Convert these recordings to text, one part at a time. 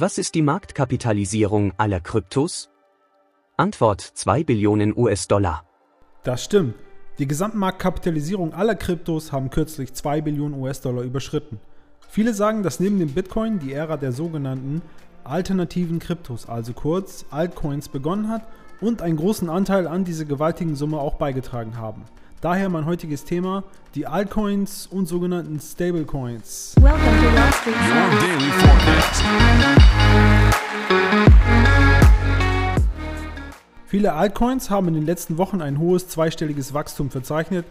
Was ist die Marktkapitalisierung aller Kryptos? Antwort 2 Billionen US-Dollar. Das stimmt. Die Gesamtmarktkapitalisierung aller Kryptos haben kürzlich 2 Billionen US-Dollar überschritten. Viele sagen, dass neben dem Bitcoin die Ära der sogenannten alternativen Kryptos, also kurz Altcoins, begonnen hat und einen großen Anteil an diese gewaltigen Summe auch beigetragen haben. Daher mein heutiges Thema, die Altcoins und sogenannten Stablecoins. Welcome to Wall Street. Your daily forecast. Viele Altcoins haben in den letzten Wochen ein hohes zweistelliges Wachstum verzeichnet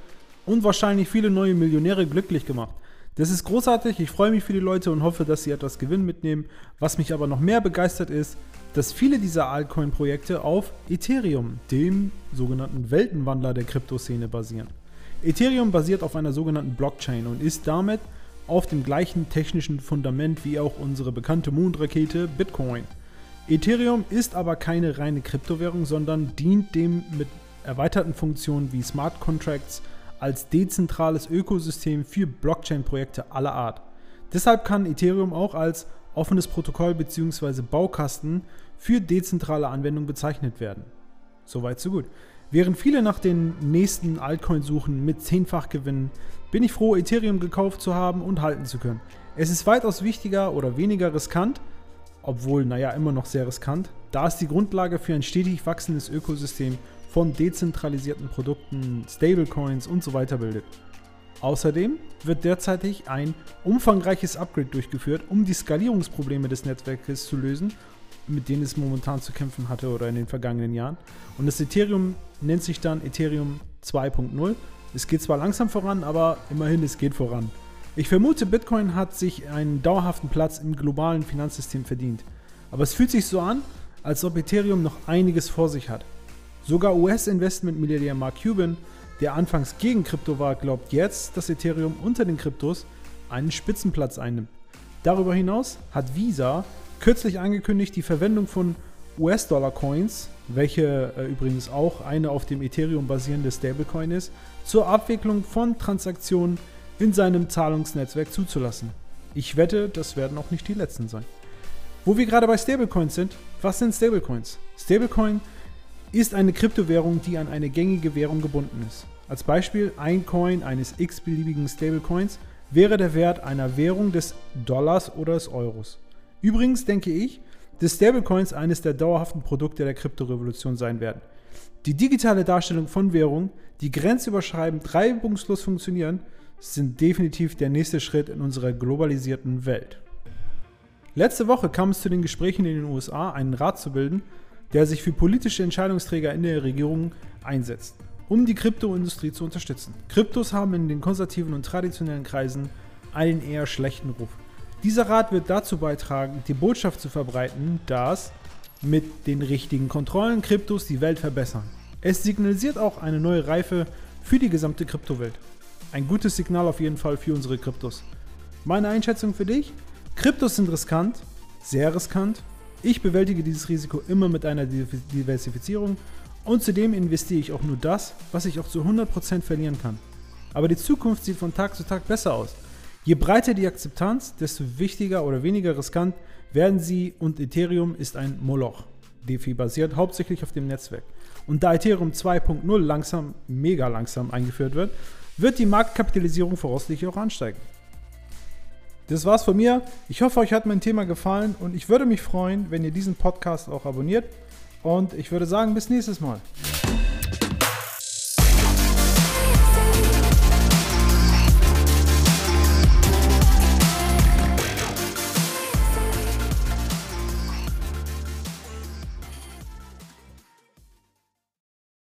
und wahrscheinlich viele neue Millionäre glücklich gemacht. Das ist großartig, ich freue mich für die Leute und hoffe, dass sie etwas Gewinn mitnehmen. Was mich aber noch mehr begeistert ist, dass viele dieser Altcoin-Projekte auf Ethereum, dem sogenannten Weltenwandler der Kryptoszene, basieren. Ethereum basiert auf einer sogenannten Blockchain und ist damit auf dem gleichen technischen Fundament wie auch unsere bekannte Mondrakete Bitcoin. Ethereum ist aber keine reine Kryptowährung, sondern dient dem mit erweiterten Funktionen wie Smart Contracts, als dezentrales Ökosystem für Blockchain-Projekte aller Art. Deshalb kann Ethereum auch als offenes Protokoll bzw. Baukasten für dezentrale Anwendungen bezeichnet werden. Soweit so gut. Während viele nach den nächsten Altcoin suchen mit zehnfach Gewinnen, bin ich froh, Ethereum gekauft zu haben und halten zu können. Es ist weitaus wichtiger oder weniger riskant, obwohl, naja, immer noch sehr riskant, da es die Grundlage für ein stetig wachsendes Ökosystem von dezentralisierten Produkten, Stablecoins und so weiter bildet. Außerdem wird derzeitig ein umfangreiches Upgrade durchgeführt, um die Skalierungsprobleme des Netzwerkes zu lösen, mit denen es momentan zu kämpfen hatte oder in den vergangenen Jahren. Und das Ethereum nennt sich dann Ethereum 2.0. Es geht zwar langsam voran, aber immerhin es geht voran. Ich vermute, Bitcoin hat sich einen dauerhaften Platz im globalen Finanzsystem verdient. Aber es fühlt sich so an, als ob Ethereum noch einiges vor sich hat. Sogar US-Investment-Milliardär Mark Cuban, der anfangs gegen Krypto war, glaubt jetzt, dass Ethereum unter den Kryptos einen Spitzenplatz einnimmt. Darüber hinaus hat Visa kürzlich angekündigt, die Verwendung von US-Dollar-Coins, welche äh, übrigens auch eine auf dem Ethereum basierende Stablecoin ist, zur Abwicklung von Transaktionen in seinem Zahlungsnetzwerk zuzulassen. Ich wette, das werden auch nicht die letzten sein. Wo wir gerade bei Stablecoins sind, was sind Stablecoins? Stablecoin ist eine Kryptowährung, die an eine gängige Währung gebunden ist. Als Beispiel, ein Coin eines x-beliebigen Stablecoins wäre der Wert einer Währung des Dollars oder des Euros. Übrigens denke ich, dass Stablecoins eines der dauerhaften Produkte der Kryptorevolution sein werden. Die digitale Darstellung von Währungen, die grenzüberschreibend reibungslos funktionieren, sind definitiv der nächste Schritt in unserer globalisierten Welt. Letzte Woche kam es zu den Gesprächen in den USA, einen Rat zu bilden, der sich für politische Entscheidungsträger in der Regierung einsetzt, um die Kryptoindustrie zu unterstützen. Kryptos haben in den konservativen und traditionellen Kreisen einen eher schlechten Ruf. Dieser Rat wird dazu beitragen, die Botschaft zu verbreiten, dass mit den richtigen Kontrollen Kryptos die Welt verbessern. Es signalisiert auch eine neue Reife für die gesamte Kryptowelt. Ein gutes Signal auf jeden Fall für unsere Kryptos. Meine Einschätzung für dich? Kryptos sind riskant, sehr riskant ich bewältige dieses Risiko immer mit einer Diversifizierung und zudem investiere ich auch nur das, was ich auch zu 100% verlieren kann. Aber die Zukunft sieht von Tag zu Tag besser aus. Je breiter die Akzeptanz, desto wichtiger oder weniger riskant werden sie und Ethereum ist ein Moloch. DeFi basiert hauptsächlich auf dem Netzwerk. Und da Ethereum 2.0 langsam, mega langsam eingeführt wird, wird die Marktkapitalisierung voraussichtlich auch ansteigen. Das war's von mir. Ich hoffe, euch hat mein Thema gefallen und ich würde mich freuen, wenn ihr diesen Podcast auch abonniert. Und ich würde sagen, bis nächstes Mal.